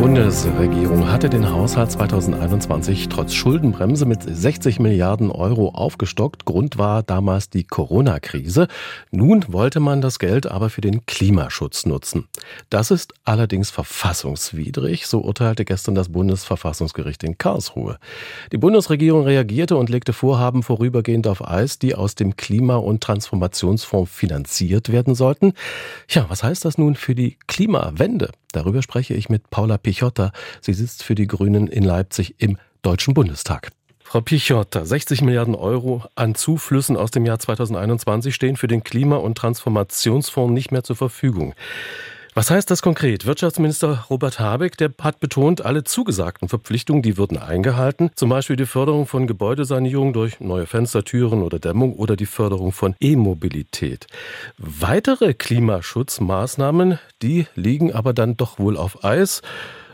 Die Bundesregierung hatte den Haushalt 2021 trotz Schuldenbremse mit 60 Milliarden Euro aufgestockt. Grund war damals die Corona-Krise. Nun wollte man das Geld aber für den Klimaschutz nutzen. Das ist allerdings verfassungswidrig, so urteilte gestern das Bundesverfassungsgericht in Karlsruhe. Die Bundesregierung reagierte und legte Vorhaben vorübergehend auf Eis, die aus dem Klima- und Transformationsfonds finanziert werden sollten. Ja, was heißt das nun für die Klimawende? Darüber spreche ich mit Paula Pichotta. Sie sitzt für die Grünen in Leipzig im Deutschen Bundestag. Frau Pichotta, 60 Milliarden Euro an Zuflüssen aus dem Jahr 2021 stehen für den Klima- und Transformationsfonds nicht mehr zur Verfügung. Was heißt das konkret? Wirtschaftsminister Robert Habeck, der hat betont, alle zugesagten Verpflichtungen, die würden eingehalten. Zum Beispiel die Förderung von Gebäudesanierung durch neue Fenster, Türen oder Dämmung oder die Förderung von E-Mobilität. Weitere Klimaschutzmaßnahmen, die liegen aber dann doch wohl auf Eis,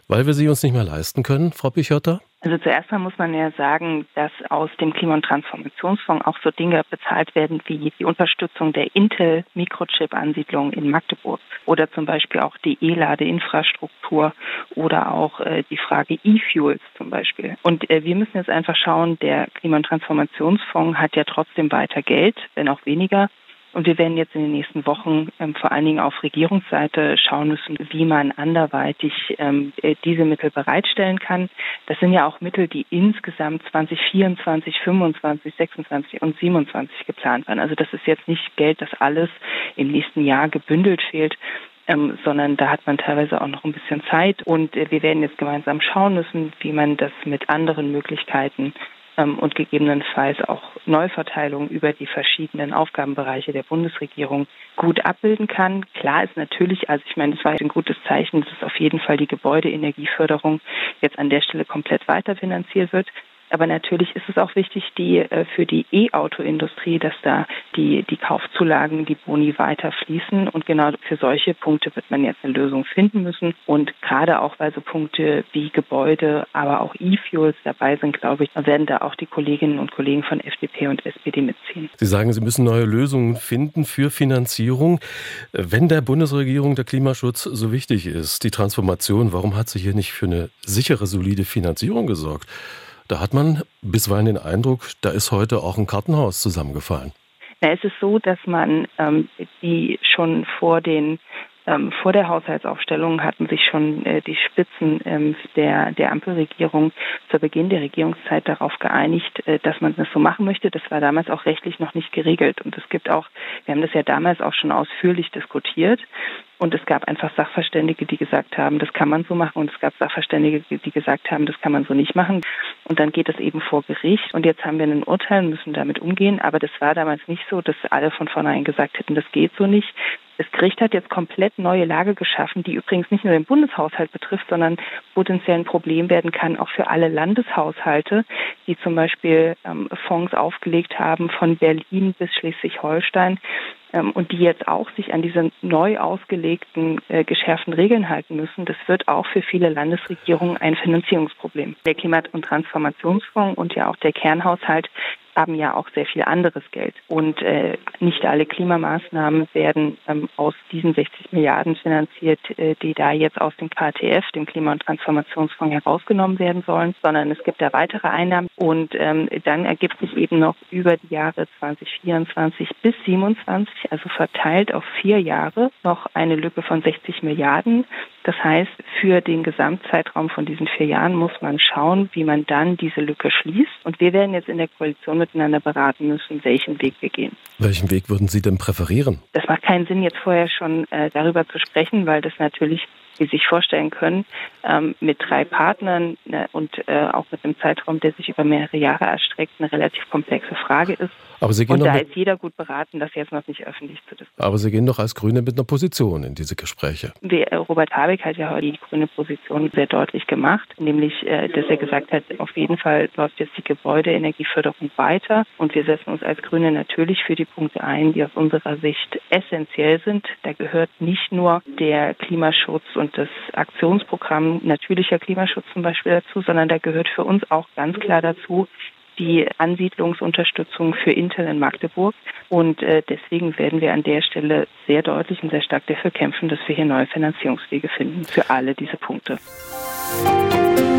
weil wir sie uns nicht mehr leisten können, Frau Pichotta? Also zuerst mal muss man ja sagen, dass aus dem Klima- und Transformationsfonds auch so Dinge bezahlt werden wie die Unterstützung der Intel-Mikrochip-Ansiedlung in Magdeburg oder zum Beispiel auch die E-Ladeinfrastruktur oder auch äh, die Frage E-Fuels zum Beispiel. Und äh, wir müssen jetzt einfach schauen, der Klima- und Transformationsfonds hat ja trotzdem weiter Geld, wenn auch weniger. Und wir werden jetzt in den nächsten Wochen ähm, vor allen Dingen auf Regierungsseite schauen müssen, wie man anderweitig ähm, äh, diese Mittel bereitstellen kann. Das sind ja auch Mittel, die insgesamt 2024, 25, 26 und 27 geplant waren. Also das ist jetzt nicht Geld, das alles im nächsten Jahr gebündelt fehlt, ähm, sondern da hat man teilweise auch noch ein bisschen Zeit. Und äh, wir werden jetzt gemeinsam schauen müssen, wie man das mit anderen Möglichkeiten und gegebenenfalls auch Neuverteilung über die verschiedenen Aufgabenbereiche der Bundesregierung gut abbilden kann. Klar ist natürlich, also ich meine, das war ein gutes Zeichen, dass auf jeden Fall die Gebäudeenergieförderung jetzt an der Stelle komplett weiterfinanziert wird. Aber natürlich ist es auch wichtig, die äh, für die E-Auto-Industrie, dass da die, die Kaufzulagen, die Boni weiter fließen. Und genau für solche Punkte wird man jetzt eine Lösung finden müssen. Und gerade auch, weil so Punkte wie Gebäude, aber auch E-Fuels dabei sind, glaube ich, werden da auch die Kolleginnen und Kollegen von FDP und SPD mitziehen. Sie sagen, Sie müssen neue Lösungen finden für Finanzierung. Wenn der Bundesregierung der Klimaschutz so wichtig ist, die Transformation, warum hat sie hier nicht für eine sichere, solide Finanzierung gesorgt? Da hat man bisweilen den Eindruck, da ist heute auch ein Kartenhaus zusammengefallen. Na, es ist so, dass man ähm, die schon vor den ähm, vor der Haushaltsaufstellung hatten sich schon äh, die Spitzen ähm, der, der Ampelregierung zu Beginn der Regierungszeit darauf geeinigt, äh, dass man das so machen möchte. Das war damals auch rechtlich noch nicht geregelt. Und es gibt auch, wir haben das ja damals auch schon ausführlich diskutiert. Und es gab einfach Sachverständige, die gesagt haben, das kann man so machen. Und es gab Sachverständige, die gesagt haben, das kann man so nicht machen. Und dann geht es eben vor Gericht. Und jetzt haben wir ein Urteil und müssen damit umgehen. Aber das war damals nicht so, dass alle von vornherein gesagt hätten, das geht so nicht. Das Gericht hat jetzt komplett neue Lage geschaffen, die übrigens nicht nur den Bundeshaushalt betrifft, sondern potenziell ein Problem werden kann auch für alle Landeshaushalte, die zum Beispiel ähm, Fonds aufgelegt haben von Berlin bis Schleswig-Holstein ähm, und die jetzt auch sich an diese neu ausgelegten, äh, geschärften Regeln halten müssen. Das wird auch für viele Landesregierungen ein Finanzierungsproblem. Der Klima- und Transformationsfonds und ja auch der Kernhaushalt haben ja auch sehr viel anderes Geld. Und äh, nicht alle Klimamaßnahmen werden ähm, aus diesen 60 Milliarden finanziert, äh, die da jetzt aus dem KTF, dem Klima- und Transformationsfonds, herausgenommen werden sollen, sondern es gibt da weitere Einnahmen. Und ähm, dann ergibt sich eben noch über die Jahre 2024 bis 27, also verteilt auf vier Jahre, noch eine Lücke von 60 Milliarden. Das heißt, für den Gesamtzeitraum von diesen vier Jahren muss man schauen, wie man dann diese Lücke schließt. Und wir werden jetzt in der Koalition miteinander beraten müssen, welchen Weg wir gehen. Welchen Weg würden Sie denn präferieren? Das macht keinen Sinn, jetzt vorher schon äh, darüber zu sprechen, weil das natürlich wie Sie sich vorstellen können, ähm, mit drei Partnern ne, und äh, auch mit einem Zeitraum, der sich über mehrere Jahre erstreckt, eine relativ komplexe Frage ist. Aber Sie gehen und da mit, ist jeder gut beraten, das jetzt noch nicht öffentlich zu diskutieren. aber Sie gehen doch als Grüne mit einer Position in diese Gespräche. Äh, Robert Habeck hat ja heute die grüne Position sehr deutlich gemacht, nämlich, äh, dass er gesagt hat, auf jeden Fall läuft jetzt die Gebäudeenergieförderung weiter und wir setzen uns als Grüne natürlich für die Punkte ein, die aus unserer Sicht essentiell sind. Da gehört nicht nur der Klimaschutz und das Aktionsprogramm natürlicher Klimaschutz zum Beispiel dazu, sondern da gehört für uns auch ganz klar dazu, die Ansiedlungsunterstützung für Intel in Magdeburg. Und äh, deswegen werden wir an der Stelle sehr deutlich und sehr stark dafür kämpfen, dass wir hier neue Finanzierungswege finden für alle diese Punkte. Musik